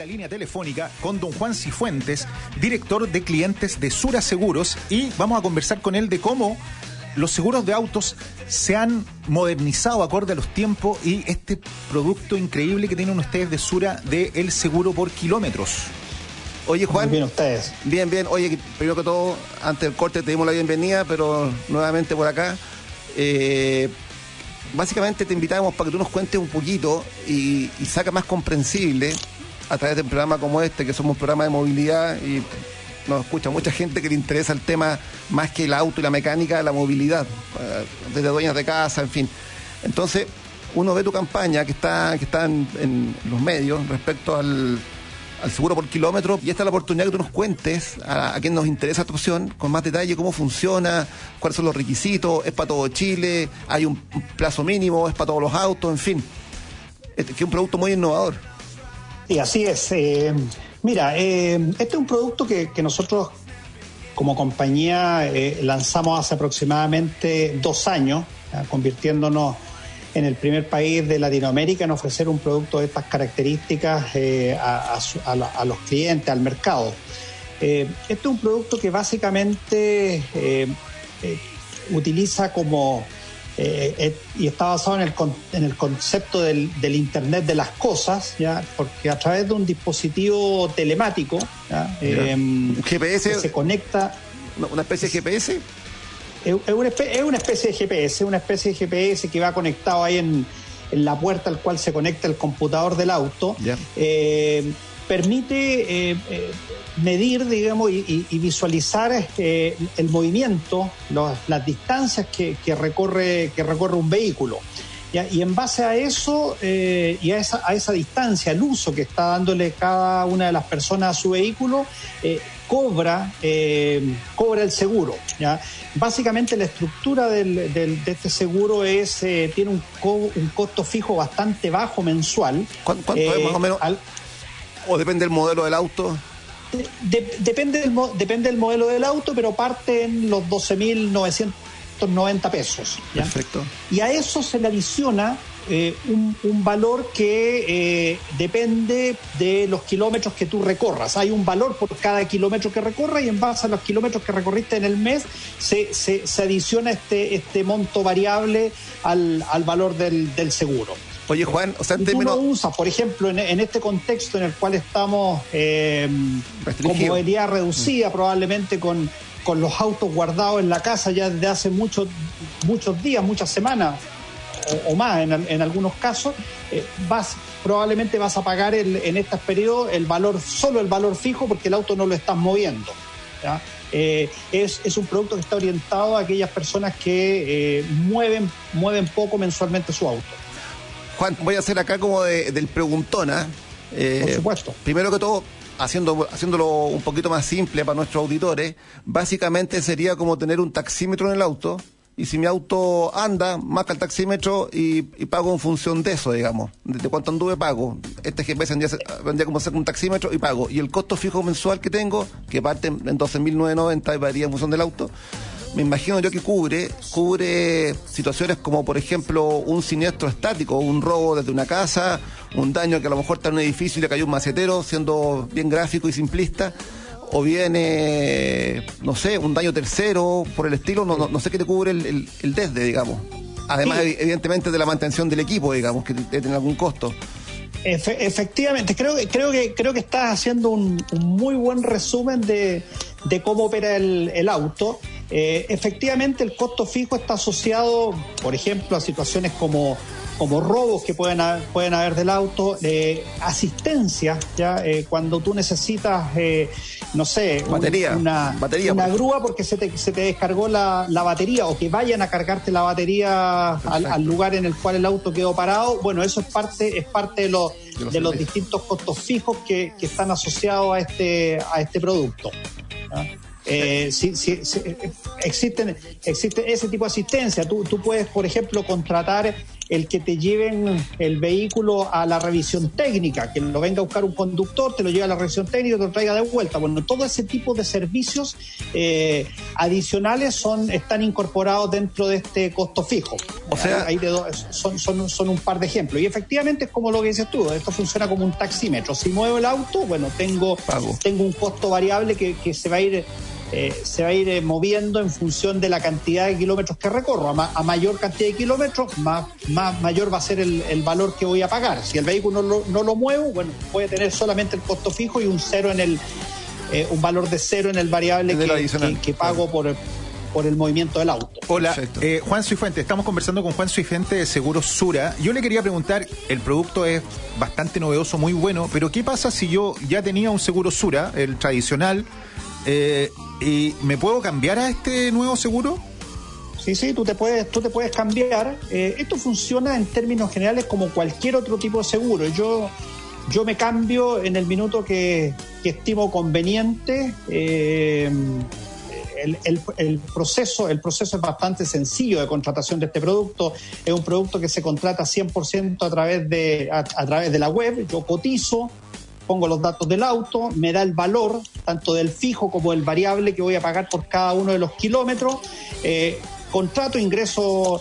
la línea telefónica con don Juan Cifuentes, director de clientes de Sura Seguros, y vamos a conversar con él de cómo los seguros de autos se han modernizado acorde a los tiempos y este producto increíble que tienen ustedes de Sura de el seguro por kilómetros. Oye Juan. Muy bien ustedes. Bien, bien. Oye, primero que todo, antes del corte te dimos la bienvenida, pero nuevamente por acá. Eh, básicamente te invitamos para que tú nos cuentes un poquito y, y saca más comprensible a través de un programa como este, que somos un programa de movilidad y nos escucha mucha gente que le interesa el tema más que el auto y la mecánica, la movilidad, eh, desde dueñas de casa, en fin. Entonces, uno ve tu campaña que está, que está en, los medios respecto al, al seguro por kilómetro y esta es la oportunidad que tú nos cuentes a, a quien nos interesa tu opción con más detalle cómo funciona, cuáles son los requisitos, es para todo Chile, hay un plazo mínimo, es para todos los autos, en fin. Este, que es un producto muy innovador. Sí, así es. Eh, mira, eh, este es un producto que, nosotros como compañía eh, lanzamos hace aproximadamente dos años, convirtiéndonos en el primer país de Latinoamérica en ofrecer un producto de estas características a, los clientes, al mercado. Este es un producto que básicamente utiliza como, eh, y está basado en el, en el concepto del, del, Internet de las cosas, ¿ya? porque a través de un dispositivo telemático, ¿ya? GPS se conecta. ¿Una especie de GPS? es una, especie, es una especie de GPS, una especie de GPS que va conectado ahí en, en la puerta al cual se conecta el computador del auto. Yeah. Eh, permite eh, eh, medir, digamos, y, y visualizar eh, el movimiento, los, las distancias que, que, recorre, que recorre un vehículo. ¿ya? Y en base a eso eh, y a esa, a esa distancia, al uso que está dándole cada una de las personas a su vehículo, eh, cobra, eh, cobra el seguro. ¿ya? Básicamente la estructura del, del, de este seguro es eh, tiene un, co un, costo fijo bastante bajo mensual. ¿Cuánto, es más o menos? Al, ¿O depende del modelo del auto? De, de, depende, del, depende del modelo del auto, pero parte en los 12.990 pesos. ¿ya? Perfecto. Y a eso se le adiciona eh, un, un, valor que eh, depende de los kilómetros que tú recorras. Hay un valor por cada kilómetro que recorras y en base a los kilómetros que recorriste en el mes se, se, se adiciona este, este monto variable al, al valor del, del seguro. Oye, Juan, o sea, en términos... tú lo usas, por ejemplo, en, en, este contexto en el cual estamos eh, con movilidad reducida, mm. probablemente con, con los autos guardados en la casa ya desde hace muchos muchos días, muchas semanas o, o más en, en, algunos casos, eh, vas probablemente vas a pagar el, en estos periodos el valor, solo el valor fijo porque el auto no lo estás moviendo. Eh, es, es, un producto que está orientado a aquellas personas que eh, mueven, mueven poco mensualmente su auto. Juan, voy a hacer acá como de, del preguntona. Eh, Por supuesto. Primero que todo, haciendo, haciéndolo un poquito más simple para nuestros auditores, básicamente sería como tener un taxímetro en el auto. Y si mi auto anda, marca el taxímetro y, y pago en función de eso, digamos. De, de cuánto anduve, pago. Este GPS vendría, vendría como ser un taxímetro y pago. Y el costo fijo mensual que tengo, que parte en 12.990 y varía en función del auto, me imagino yo que cubre, cubre situaciones como por ejemplo un siniestro estático, un robo desde una casa, un daño que a lo mejor está en un edificio y le cayó un macetero, siendo bien gráfico y simplista, o bien, eh, no sé, un daño tercero, por el estilo, no, no, no sé qué te cubre el, el, el desde, digamos. Además, sí. evidentemente, de la mantención del equipo, digamos, que tiene algún costo. Efe, efectivamente, creo que, creo, que, creo que estás haciendo un, un muy buen resumen de, de cómo opera el, el auto. Eh, efectivamente, el costo fijo está asociado, por ejemplo, a situaciones como, como robos que pueden haber, pueden haber del auto, eh, asistencia, ya eh, cuando tú necesitas, eh, no sé, batería, una, batería, una grúa porque se te, se te descargó la, la, batería o que vayan a cargarte la batería al, al, lugar en el cual el auto quedó parado. Bueno, eso es parte, es parte de los, de los, de los distintos costos fijos que, que, están asociados a este, a este producto. ¿ya? Eh, sí, sí, sí, existen, existe ese tipo de asistencia. Tú, tú puedes, por ejemplo, contratar el que te lleven el vehículo a la revisión técnica, que lo venga a buscar un conductor, te lo lleve a la revisión técnica y te lo traiga de vuelta. Bueno, todo ese tipo de servicios eh, adicionales son están incorporados dentro de este costo fijo. O sea, hay de son, son, son un par de ejemplos. Y efectivamente es como lo que dices tú, esto funciona como un taxímetro. Si muevo el auto, bueno, tengo, tengo un costo variable que, que se va a ir eh, se va a ir eh, moviendo en función de la cantidad de kilómetros que recorro. A, mayor cantidad de kilómetros, más, más mayor va a ser el, valor que voy a pagar. Si el vehículo no lo, muevo, bueno, puede tener solamente el costo fijo y un cero en el eh, un valor de cero en el variable que, pago por, por el movimiento del auto. Hola, Juan Suifuente, estamos conversando con Juan Suifuente de Seguros Sura. Yo le quería preguntar, el producto es bastante novedoso, muy bueno, pero ¿qué pasa si yo ya tenía un seguro Sura, el tradicional, eh, ¿Y me puedo cambiar a este nuevo seguro? Sí, sí, tú te puedes, tú te puedes cambiar. Eh, esto funciona en términos generales como cualquier otro tipo de seguro. Yo, yo me cambio en el minuto que, estimo conveniente. Eh, el, proceso, el proceso es bastante sencillo de contratación de este producto. Es un producto que se contrata 100% a través, de, a través de la web. Yo cotizo, pongo los datos del auto, me da el valor tanto del fijo como del variable que voy a pagar por cada uno de los kilómetros. Eh, contrato, ingreso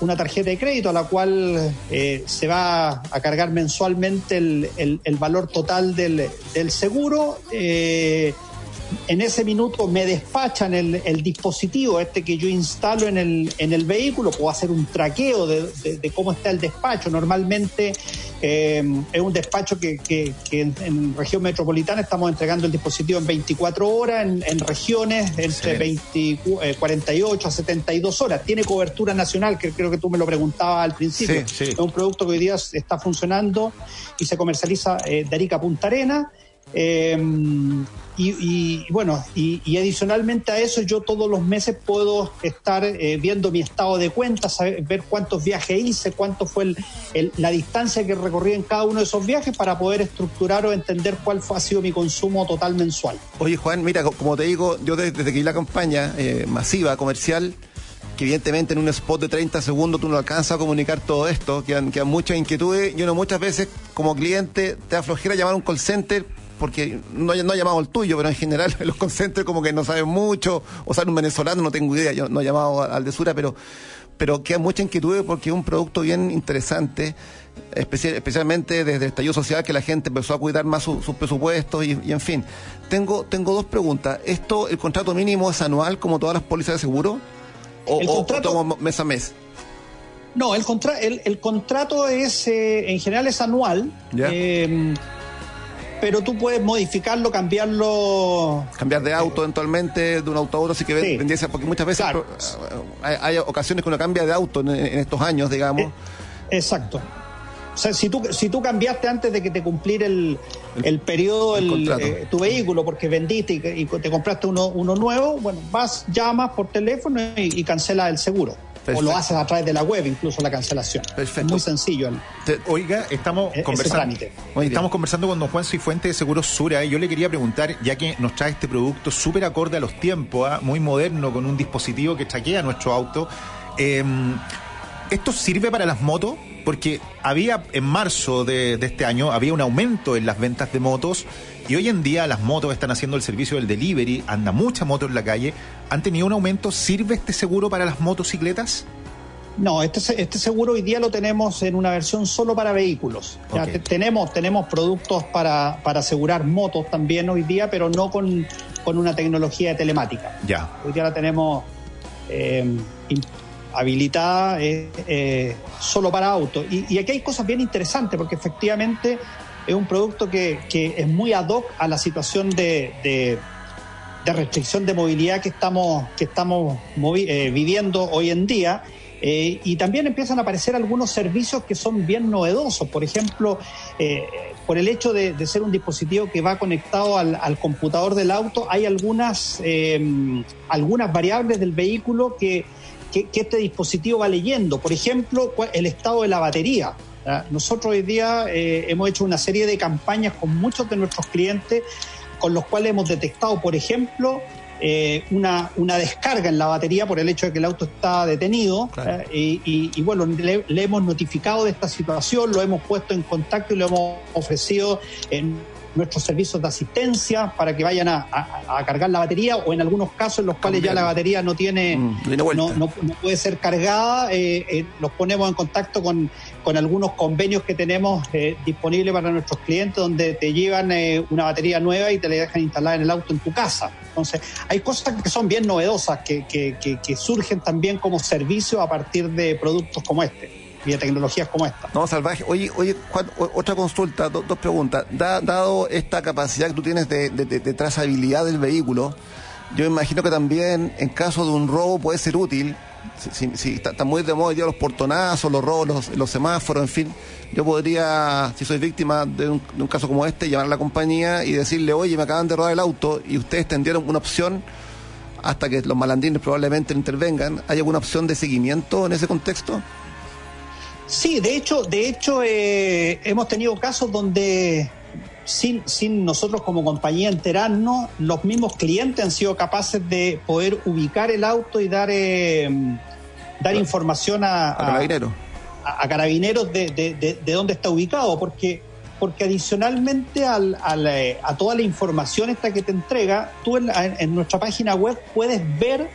una tarjeta de crédito a la cual eh, se va a cargar mensualmente el, valor total del, seguro. Eh, en ese minuto me despachan el, dispositivo este que yo instalo en el, en el vehículo, puedo hacer un traqueo de, cómo está el despacho. Normalmente eh, es un despacho que, en, región metropolitana estamos entregando el dispositivo en 24 horas, en, regiones entre 48 eh, a 72 horas. Tiene cobertura nacional, que creo que tú me lo preguntabas al principio. Es un producto que hoy día está funcionando y se comercializa eh, de Arica a Punta Arena. Y, bueno, y, adicionalmente a eso yo todos los meses puedo estar eh, viendo mi estado de cuenta, saber, ver cuántos viajes hice, cuánto fue la distancia que recorrí en cada uno de esos viajes para poder estructurar o entender cuál fue, ha sido mi consumo total mensual. Oye Juan, mira, como te digo, yo desde, que vi la campaña eh, masiva, comercial, que evidentemente en un spot de 30 segundos tú no alcanzas a comunicar todo esto, que han muchas inquietudes y uno muchas veces como cliente te aflojera llamar a un call center porque no, no he llamado el tuyo, pero en general los concentres como que no saben mucho, o sale un venezolano, no tengo idea, yo no he llamado al de Sura, pero, pero queda mucha inquietud porque es un producto bien interesante, especialmente desde el estallido social que la gente empezó a cuidar más sus presupuestos y, en fin. Tengo, tengo dos preguntas. ¿Esto, el contrato mínimo es anual como todas las pólizas de seguro? ¿O, o, mes a mes? No, el, contra el, el, contrato es, eh, en general es anual. Eh, pero tú puedes modificarlo, cambiarlo. Cambiar de auto eventualmente, de un auto a otro, así que sí. porque muchas veces hay, ocasiones que uno cambia de auto en, estos años, digamos. Eh, exacto. O sea, si tú, si tú cambiaste antes de que te cumplir el, el, periodo, el, eh, tu vehículo, porque vendiste y, te compraste uno, uno nuevo, bueno, vas, llamas por teléfono y, y cancelas el seguro. O lo haces a través de la web, incluso la cancelación. Perfecto. Es muy sencillo. Oiga, estamos e-, conversando, estamos conversando con don Juan Cifuente de Seguros Sura y yo le quería preguntar, ya que nos trae este producto súper acorde a los tiempos, ¿ah? muy moderno, con un dispositivo que traquea nuestro auto, em, ¿esto sirve para las motos? Porque había en marzo de, de este año, había un aumento en las ventas de motos y hoy en día las motos están haciendo el servicio del delivery, anda mucha moto en la calle. ¿Han tenido un aumento? ¿Sirve este seguro para las motocicletas? No, este, este seguro hoy día lo tenemos en una versión solo para vehículos. tenemos, tenemos productos para, asegurar motos también hoy día, pero no con, una tecnología de telemática. Ya. Hoy día la tenemos eh, habilitada eh, eh, solo para autos. Y, aquí hay cosas bien interesantes, porque efectivamente es un producto que, es muy ad hoc a la situación de, restricción de movilidad que estamos, que estamos eh, viviendo hoy en día. Eh, y también empiezan a aparecer algunos servicios que son bien novedosos. Por ejemplo, eh, por el hecho de, ser un dispositivo que va conectado al, computador del auto, hay algunas, algunas variables del vehículo que, que, este dispositivo va leyendo. Por ejemplo, el estado de la batería. Nosotros hoy día eh, hemos hecho una serie de campañas con muchos de nuestros clientes con los cuales hemos detectado, por ejemplo, eh, una, una descarga en la batería por el hecho de que el auto está detenido. Claro. eh, y, y bueno, le, le hemos notificado de esta situación, lo hemos puesto en contacto y lo hemos ofrecido en nuestros servicios de asistencia para que vayan a, a- a cargar la batería o en algunos casos en los cuales ya la batería no tiene Mm, no- no puede ser cargada, eh, eh, los ponemos en contacto con, con algunos convenios que tenemos eh, disponibles para nuestros clientes donde te llevan eh, una batería nueva y te la dejan instalada en el auto en tu casa. Entonces, hay cosas que son bien novedosas que, que- que- que surgen también como servicio a partir de productos como este y de tecnologías como esta. No, salvaje. Oye, oye, Juan, otra consulta, do- dos preguntas. Da- dado esta capacidad que tú tienes de, de- de- trazabilidad del vehículo, yo imagino que también en caso de un robo puede ser útil. Si, si- si está, muy de moda día los portonazos, los robos, los, los semáforos, en fin. Yo podría, si soy víctima de un, de un caso como este, llamar a la compañía y decirle, oye, me acaban de robar el auto y ustedes tendieron una opción hasta que los malandrines probablemente intervengan. ¿Hay alguna opción de seguimiento en ese contexto? Sí, de hecho, de hecho eh, hemos tenido casos donde sin, sin nosotros como compañía enterarnos, los mismos clientes han sido capaces de poder ubicar el auto y dar eh, dar información a, A carabineros. a- a carabineros de, de- de- de dónde está ubicado, porque porque adicionalmente al- al, eh, a toda la información esta que te entrega, tú en, en nuestra página web puedes ver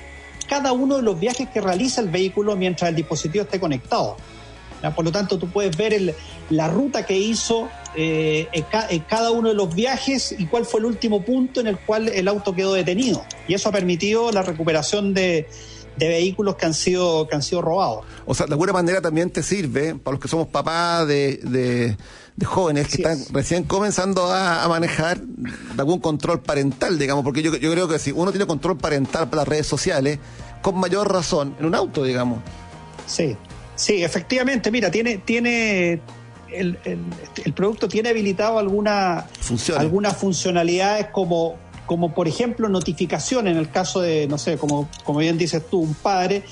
cada uno de los viajes que realiza el vehículo mientras el dispositivo esté conectado. Por lo tanto, tú puedes ver el- la ruta que hizo eh, en, ca- en cada uno de los viajes y cuál fue el último punto en el cual el auto quedó detenido. Y eso ha permitido la recuperación de, de vehículos que han sido, que han sido robados. O sea, de alguna manera también te sirve para los que somos papás de, de, de jóvenes que están es. recién comenzando a, a manejar de algún control parental, digamos, porque yo, yo creo que si uno tiene control parental para las redes sociales, con mayor razón, en un auto, digamos. Sí, sí, efectivamente. Mira, tiene, tiene el, el- el producto tiene habilitado alguna, algunas funcionalidades como, como por ejemplo notificación en el caso de, no sé, como, como bien dices tú, un padre.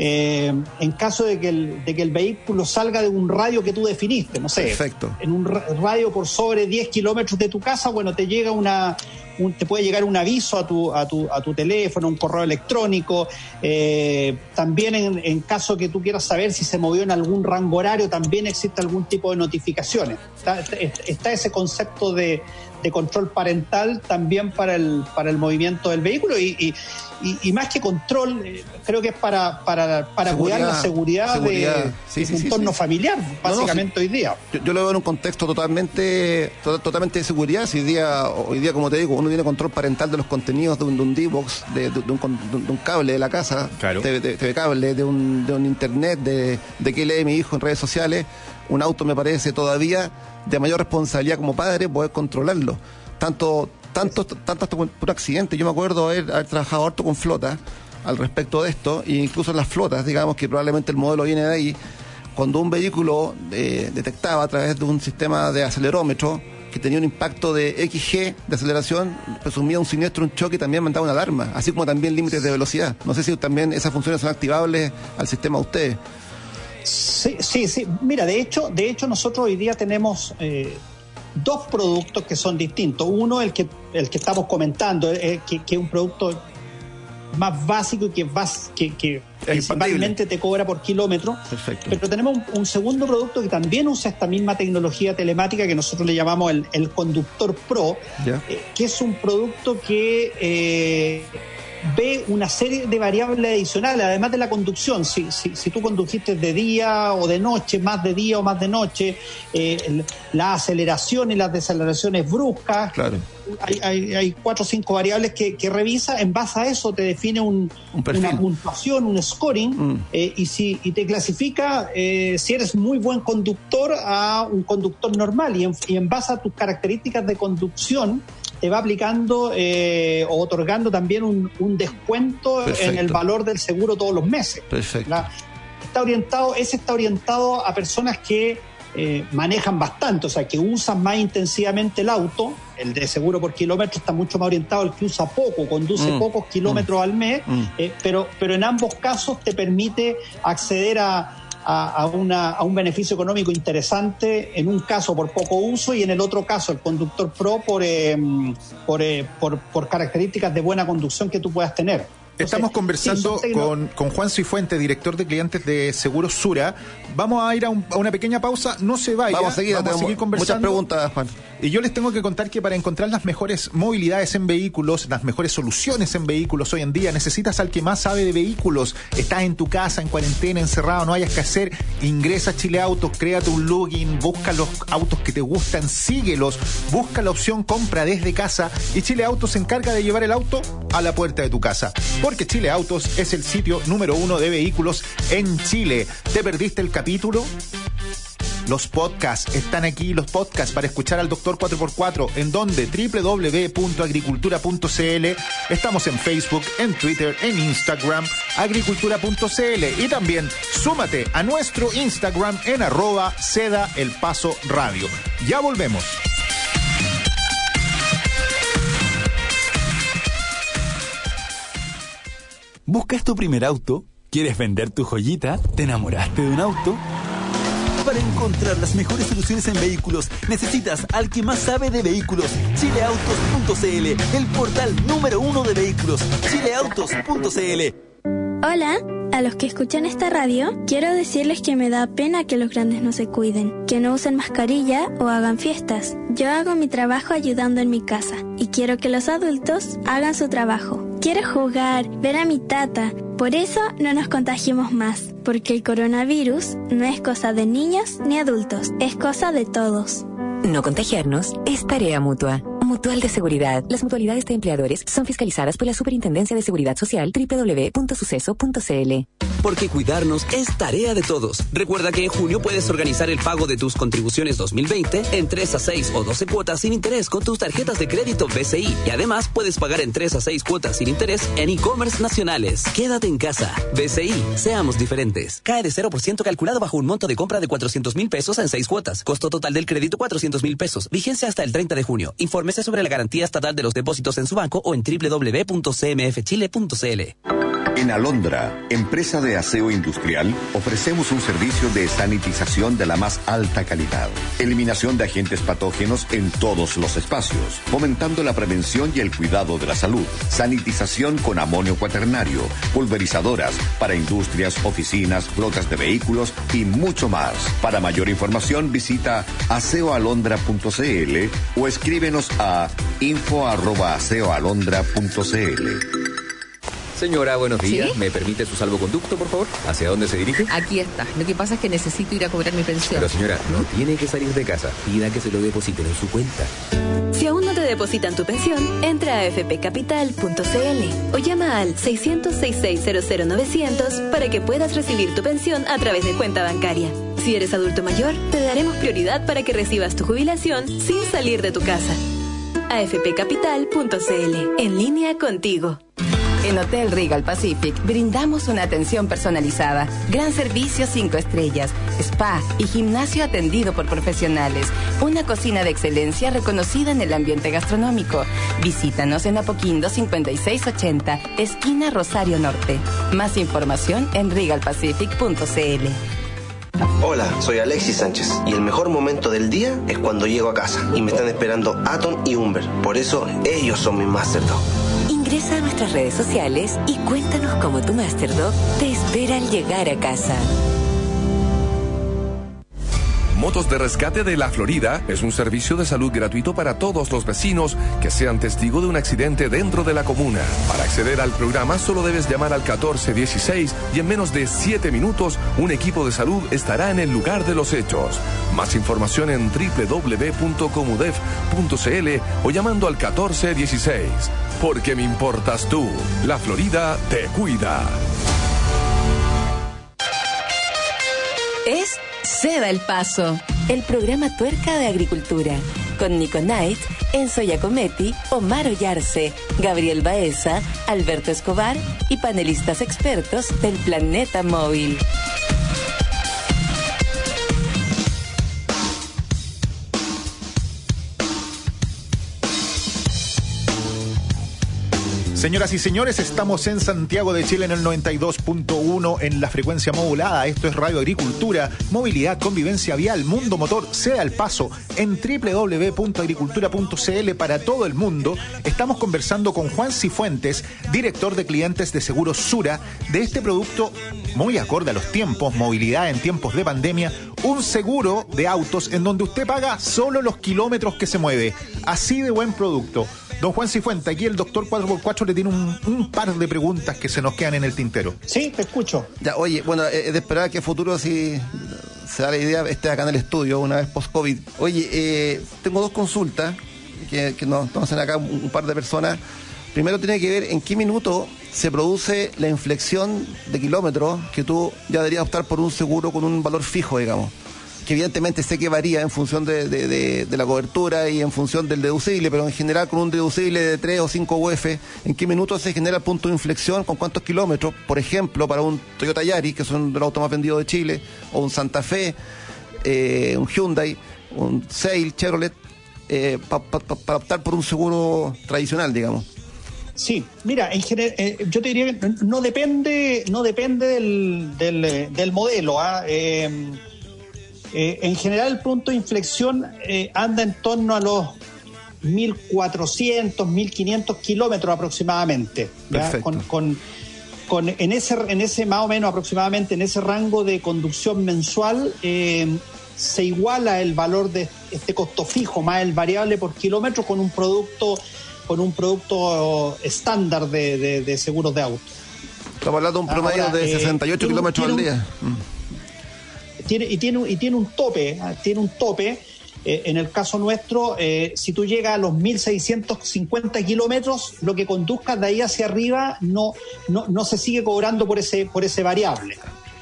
eh, en caso de que, el, de que el vehículo salga de un radio que tú definiste, no sé, Perfecto. en un ra- radio por sobre 10 kilómetros de tu casa, bueno, te llega una, un- te puede llegar un aviso a tu, a tu, a tu teléfono, un correo electrónico. eh, también en, en caso que tú quieras saber si se movió en algún rango horario, también existe algún tipo de notificaciones. Está, está ese concepto de, de control parental también para el, para el movimiento del vehículo y, y- y- y más que control, eh, creo que es para, para, para cuidar la seguridad, Seguridad. de, Sí, de sí, tu sí, entorno sí. familiar, no, básicamente hoy día. Yo, yo lo veo en un contexto totalmente to- totalmente de seguridad. Si hoy día, hoy día, como te digo, uno tiene control parental de los contenidos de un, de un D-Box, de, de- de un, con- de un- de un cable de la casa, Claro. TV, de- TV cable, de un, de un internet, de, de qué lee mi hijo en redes sociales. Un auto me parece todavía de mayor responsabilidad como padre poder controlarlo. Tanto, tanto, tanto hasta por por accidente. Yo me acuerdo haber, haber trabajado harto con flota al respecto de esto, e incluso en las flotas, digamos que probablemente el modelo viene de ahí cuando un vehículo eh, detectaba a través de un sistema de acelerómetro que tenía un impacto de XG de aceleración, presumía un siniestro, un choque y también mandaba una alarma, así como también límites de velocidad. No sé si también esas funciones son activables al sistema de ustedes. Sí, sí, sí. Mira, de hecho, de hecho nosotros hoy día tenemos eh, dos productos que son distintos. Uno, el que, el que estamos comentando, eh, que, que es un producto más básico y que, vas, que, que principalmente te cobra por kilómetro. Perfecto. Pero tenemos un, un segundo producto que también usa esta misma tecnología telemática que nosotros le llamamos el, el Conductor Pro, eh, que es un producto que eh, ve una serie de variables adicionales, además de la conducción. Si, si, si tú condujiste de día o de noche, más de día o más de noche, eh, la aceleración y las deceleraciones bruscas, Claro. hay, hay, hay cuatro o cinco variables que, que revisa. En base a eso te define un, una puntuación, un scoring, Mm. eh, y, si, y te clasifica eh, si eres muy buen conductor a un conductor normal. Y en, y en base a tus características de conducción, te va aplicando eh, o otorgando también un, un descuento Perfecto. en el valor del seguro todos los meses. Perfecto. Está orientado, ese está orientado a personas que eh, manejan bastante, o sea, que usan más intensivamente el auto. El de seguro por kilómetro está mucho más orientado al que usa poco, conduce Mm, pocos kilómetros al mes, mm. eh, pero, pero en ambos casos te permite acceder a, a, una, a, un beneficio económico interesante, en un caso por poco uso y en el otro caso el conductor pro por, em, por, eh, por, por características de buena conducción que tú puedas tener. Estamos conversando con, con, Juan Cifuente, director de clientes de Seguros Sura. Vamos a ir a, una pequeña pausa. No se vaya. Vamos a seguir, conversando. Muchas preguntas, Juan. Y yo les tengo que contar que para encontrar las mejores movilidades en vehículos, las mejores soluciones en vehículos hoy en día, necesitas al que más sabe de vehículos. Estás en tu casa, en cuarentena, encerrado, no hayas que hacer. Ingresa a Chile Autos, créate un login, busca los autos que te gustan, síguelos, busca la opción compra desde casa y Chile Autos se encarga de llevar el auto a la puerta de tu casa porque Chile Autos es el sitio número uno de vehículos en Chile. ¿Te perdiste el capítulo? Los podcasts están aquí, los podcasts para escuchar al Doctor 4x4, en donde www.agricultura.cl. Estamos en Facebook, en Twitter, en Instagram, agricultura.cl. Y también súmate a nuestro Instagram en arroba seda el paso radio. Ya volvemos. ¿Buscas tu primer auto? ¿Quieres vender tu joyita? ¿Te enamoraste de un auto? Para encontrar las mejores soluciones en vehículos, necesitas al que más sabe de vehículos. Chileautos.cl, el portal número uno de vehículos. Chileautos.cl. Hola, a los que escuchan esta radio, quiero decirles que me da pena que los grandes no se cuiden, que no usen mascarilla o hagan fiestas. Yo hago mi trabajo ayudando en mi casa y quiero que los adultos hagan su trabajo. Quiero jugar, ver a mi tata. Por eso no nos contagiemos más, porque el coronavirus no es cosa de niños ni adultos, es cosa de todos. No contagiarnos es tarea mutua. Mutual de Seguridad. Las mutualidades de empleadores son fiscalizadas por la Superintendencia de Seguridad Social www.suceso.cl. Porque cuidarnos es tarea de todos. Recuerda que en junio puedes organizar el pago de tus contribuciones 2020 en 3 a 6 o 12 cuotas sin interés con tus tarjetas de crédito BCI. Y además puedes pagar en 3 a 6 cuotas sin interés en e-commerce nacionales. Quédate en casa. BCI, seamos diferentes. Cae de 0% calculado bajo un monto de compra de 400 mil pesos en 6 cuotas. Costo total del crédito 400 mil pesos. Vigencia hasta el 30 de junio. Infórmese sobre la garantía estatal de los depósitos en su banco o en www.cmfchile.cl. En Alondra, empresa de aseo industrial, ofrecemos un servicio de sanitización de la más alta calidad. Eliminación de agentes patógenos en todos los espacios, fomentando la prevención y el cuidado de la salud. Sanitización con amonio cuaternario, pulverizadoras para industrias, oficinas, flotas de vehículos y mucho más. Para mayor información visita aseoalondra.cl o escríbenos a info@aseoalondra.cl. Señora, buenos días. ¿Me permite su salvoconducto, por favor? ¿Hacia dónde se dirige? Aquí está. Lo que pasa es que necesito ir a cobrar mi pensión. Pero señora, no tiene que salir de casa. Pida que se lo depositen en su cuenta. Si aún no te depositan tu pensión, entra a fpcapital.cl o llama al 600 900 para que puedas recibir tu pensión a través de cuenta bancaria. Si eres adulto mayor, te daremos prioridad para que recibas tu jubilación sin salir de tu casa. afpcapital.cl, en línea contigo. En Hotel Regal Pacific brindamos una atención personalizada, gran servicio 5 estrellas, spa y gimnasio atendido por profesionales, una cocina de excelencia reconocida en el ambiente gastronómico. Visítanos en Apoquindo 5680, esquina Rosario Norte. Más información en regalpacific.cl. Hola, soy Alexis Sánchez y el mejor momento del día es cuando llego a casa y me están esperando Aton y Humber. Por eso ellos son mi Masterdog. Ingresa a nuestras redes sociales y cuéntanos cómo tu Masterdog te espera al llegar a casa. Motos de Rescate de la Florida es un servicio de salud gratuito para todos los vecinos que sean testigo de un accidente dentro de la comuna. Para acceder al programa solo debes llamar al 1416 y en menos de 7 minutos un equipo de salud estará en el lugar de los hechos. Más información en www.comudef.cl o llamando al 1416. Porque me importas tú. La Florida te cuida. Ceda el Paso, el programa tuerca de agricultura, con Nico Knight, Enzo Giacometti, Omar Ollarse, Gabriel Baeza, Alberto Escobar y panelistas expertos del planeta móvil. Señoras y señores, estamos en Santiago de Chile en el 92.1 en la frecuencia modulada. Esto es Radio Agricultura, movilidad, convivencia vial, mundo motor, sea el paso en www.agricultura.cl para todo el mundo. Estamos conversando con Juan Cifuentes, director de clientes de Seguros Sura, de este producto muy acorde a los tiempos, movilidad en tiempos de pandemia, un seguro de autos en donde usted paga solo los kilómetros que se mueve. Así de buen producto. Don Juan Cifuente, aquí el doctor 4x4 le tiene un, un, par de preguntas que se nos quedan en el tintero. Sí, te escucho. Ya, oye, bueno, es de esperar que a futuro si se da la idea esté acá en el estudio una vez post-COVID. Oye, eh, tengo dos consultas que, que nos, nos hacen acá un, un par de personas. Primero tiene que ver en qué minuto se produce la inflexión de kilómetros que tú ya deberías optar por un seguro con un valor fijo, digamos que evidentemente sé que varía en función de, de, la cobertura y en función del deducible, pero en general con un deducible de 3 o 5 UF, ¿en qué minutos se genera el punto de inflexión? ¿Con cuántos kilómetros? Por ejemplo, para un Toyota Yaris, que son los autos más vendidos de Chile, o un Santa Fe, eh, un Hyundai, un Sail, Chevrolet, eh, para pa, pa, pa optar por un seguro tradicional, digamos. Sí, mira, en general, eh, yo te diría que no depende, no depende del, del, del modelo. ¿ah? Eh, eh, en general, el punto de inflexión eh, anda en torno a los 1.400, 1.500 kilómetros aproximadamente. Con, con, con, en, ese, en ese más o menos aproximadamente, en ese rango de conducción mensual, eh, se iguala el valor de este costo fijo más el variable por kilómetro con un producto con un producto estándar de, de, de seguros de auto. Estamos hablando de un promedio Ahora, de 68 eh, kilómetros al día. Un, tiene, y, tiene, y tiene un tope, tiene un tope. Eh, en el caso nuestro, eh, si tú llegas a los 1.650 kilómetros, lo que conduzcas de ahí hacia arriba no, no, no se sigue cobrando por ese, por ese variable.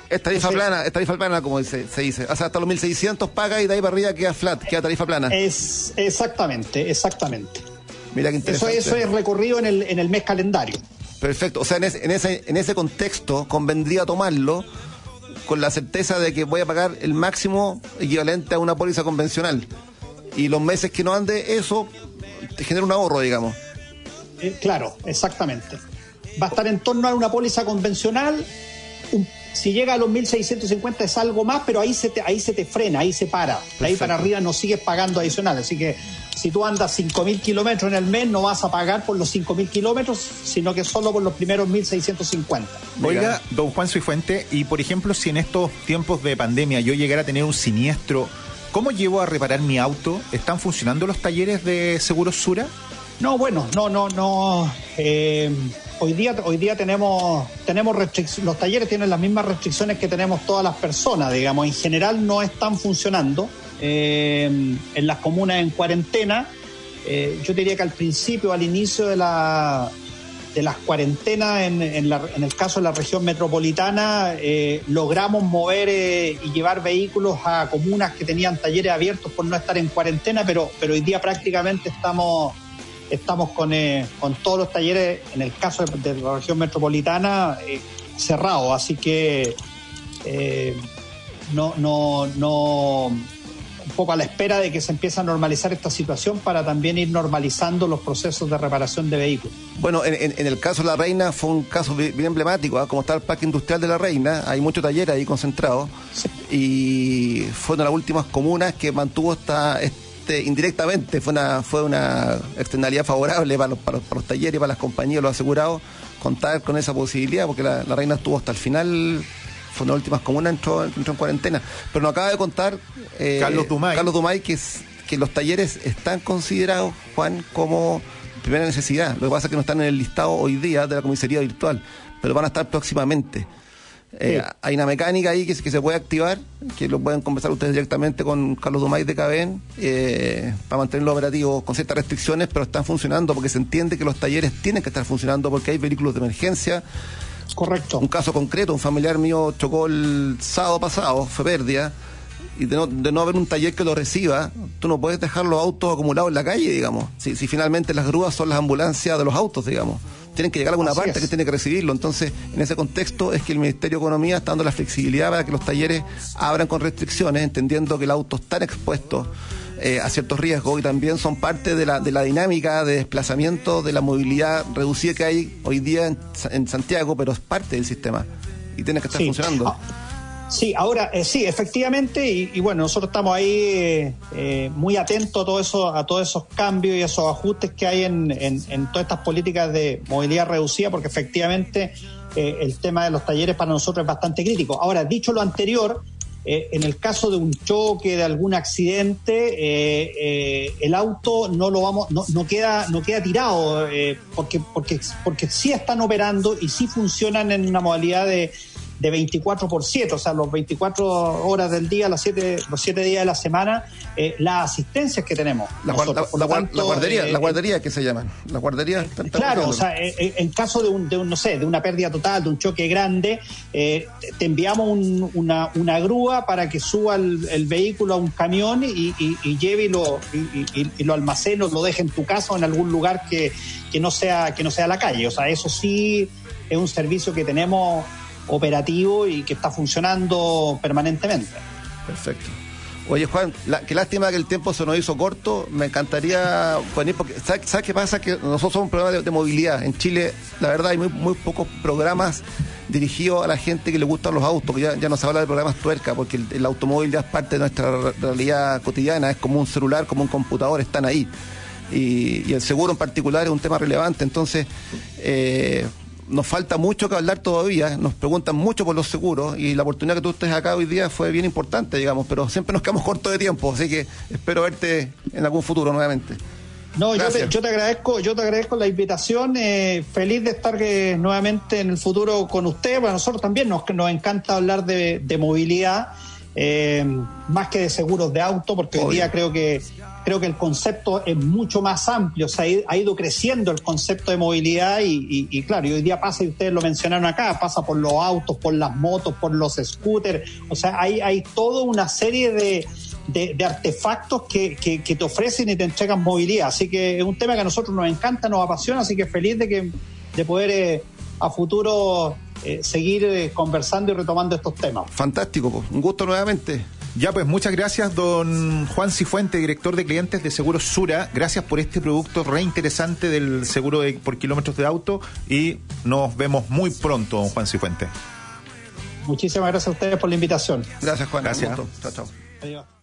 Es tarifa Entonces, plana, es tarifa plana como se, se, dice. O sea, hasta los 1.600 paga y de ahí para arriba queda flat, queda tarifa plana. Es, exactamente, exactamente. Mira qué interesante. Eso, eso es recorrido en el, en el mes calendario. Perfecto. O sea, en ese, en ese, en ese contexto convendría tomarlo con la certeza de que voy a pagar el máximo equivalente a una póliza convencional. Y los meses que no ande, eso te genera un ahorro, digamos. Eh, claro, exactamente. Va a estar en torno a una póliza convencional. Un, si llega a los 1.650 es algo más, pero ahí se te, ahí se te frena, ahí se para. Perfecto. De ahí para arriba no sigues pagando adicional. Así que si tú andas 5.000 kilómetros en el mes, no vas a pagar por los 5.000 kilómetros, sino que solo por los primeros 1.650. Oiga, don Juan Suifuente, y por ejemplo, si en estos tiempos de pandemia yo llegara a tener un siniestro, ¿cómo llevo a reparar mi auto? ¿Están funcionando los talleres de Seguros Sura? No, bueno, no, no, no. Eh, hoy día, hoy día tenemos, tenemos restricciones, los talleres tienen las mismas restricciones que tenemos todas las personas, digamos, en general no están funcionando eh, en las comunas en cuarentena. Eh, yo diría que al principio, al inicio de, la, de las cuarentenas, en, en, el caso de la región metropolitana, eh, logramos mover y llevar vehículos a comunas que tenían talleres abiertos por no estar en cuarentena, pero, pero hoy día prácticamente estamos, estamos con, con todos los talleres, en el caso de, la región metropolitana, cerrados. Así que no, no, no un poco a la espera de que se empiece a normalizar esta situación para también ir normalizando los procesos de reparación de vehículos. Bueno, en, en el caso de La Reina fue un caso bien emblemático, ¿eh? como está el parque industrial de La Reina, hay muchos talleres ahí concentrados sí. y fue una de las últimas comunas que mantuvo esta, este, indirectamente, fue una, fue una externalidad favorable para los, para, para los talleres, para las compañías, los asegurados, contar con esa posibilidad, porque la, la Reina estuvo hasta el final las últimas comunas, entró, entró en cuarentena. Pero nos acaba de contar eh, Carlos Dumay, Carlos Dumay que, es, que los talleres están considerados, Juan, como primera necesidad. Lo que pasa es que no están en el listado hoy día de la comisaría virtual, pero van a estar próximamente. Eh, sí. Hay una mecánica ahí que, que, se puede activar, que lo pueden conversar ustedes directamente con Carlos Dumay de Caben, eh, para mantenerlo operativo con ciertas restricciones, pero están funcionando porque se entiende que los talleres tienen que estar funcionando porque hay vehículos de emergencia, Correcto. Un caso concreto, un familiar mío chocó el sábado pasado, fue pérdida, y de no, de no, haber un taller que lo reciba, tú no puedes dejar los autos acumulados en la calle, digamos. Si, si finalmente las grúas son las ambulancias de los autos, digamos. Tienen que llegar a alguna Así parte es. que tiene que recibirlo. Entonces, en ese contexto es que el Ministerio de Economía está dando la flexibilidad para que los talleres abran con restricciones, entendiendo que el auto está expuesto eh, a ciertos riesgos y también son parte de la, de la dinámica de desplazamiento de la movilidad reducida que hay hoy día en, en Santiago, pero es parte del sistema y tiene que estar Sí. funcionando. Ah, Sí, ahora eh, sí, efectivamente, y, y bueno, nosotros estamos ahí eh, eh, muy atentos a todo eso, a todos esos cambios y esos ajustes que hay en, en- en todas estas políticas de movilidad reducida, porque efectivamente eh, el tema de los talleres para nosotros es bastante crítico. Ahora, dicho lo anterior, eh, en el caso de un choque, de algún accidente, eh, eh, el auto no lo vamos, no, no queda, no queda tirado, eh, porque, porque, porque sí están operando y sí funcionan en una modalidad de, de 24 por 7, o sea, los 24 horas del día, las siete, los 7 días de la semana, eh, las asistencias que tenemos. La, nosotros. la- la tanto, la guardería, eh, la guardería que se llaman. La guardería está- está Claro, o sea, eh, eh, en caso de un, de un, no sé, de una pérdida total, de un choque grande, eh, te- enviamos un- una, una grúa para que suba el, el vehículo a un camión y, y- y lleve y lo, y, y- y lo almacene o lo deje en tu casa o en algún lugar que, que no sea, que no sea la calle. O sea, eso sí es un servicio que tenemos operativo y que está funcionando permanentemente. Perfecto. Oye, Juan, qué lástima que el tiempo se nos hizo corto. Me encantaría venir porque, ¿sabes, qué pasa? Que nosotros somos un programa de, de movilidad. En Chile, la verdad, hay muy, muy pocos programas dirigidos a la gente que le gustan los autos. que Ya, ya no se habla de programas tuerca, porque el, automóvil ya es parte de nuestra re- realidad cotidiana. Es como un celular, como un computador, están ahí. Y, y el seguro en particular es un tema relevante. Entonces, eh, nos falta mucho que hablar todavía, nos preguntan mucho por los seguros y la oportunidad que tú estés acá hoy día fue bien importante, digamos, pero siempre nos quedamos cortos de tiempo, así que espero verte en algún futuro nuevamente. No, yo te, Gracias. yo te agradezco, yo te agradezco la invitación, eh, feliz de estar eh, nuevamente en el futuro con usted, para nosotros también nos, nos encanta hablar de, de movilidad, eh, más que de seguros de auto, porque hoy día creo que creo que el concepto es mucho más amplio, o sea, ha ido- ha ido creciendo el concepto de movilidad y, y- y claro, y hoy día pasa, y ustedes lo mencionaron acá, pasa por los autos, por las motos, por los scooters, o sea, hay, hay toda una serie de, de, de artefactos que, que- que te ofrecen y te entregan movilidad, así que es un tema que a nosotros nos encanta, nos apasiona, así que feliz de, que, de poder eh, a futuro eh, seguir eh, conversando y retomando estos temas. Fantástico, un gusto nuevamente. Ya, pues muchas gracias, don Juan Cifuente, director de clientes de Seguros Sura. Gracias por este producto re interesante del seguro de- por kilómetros de auto y nos vemos muy pronto, don Juan Cifuente. Muchísimas gracias a ustedes por la invitación. Gracias, Juan. Gracias. Un gusto. Chao, chao. Adiós.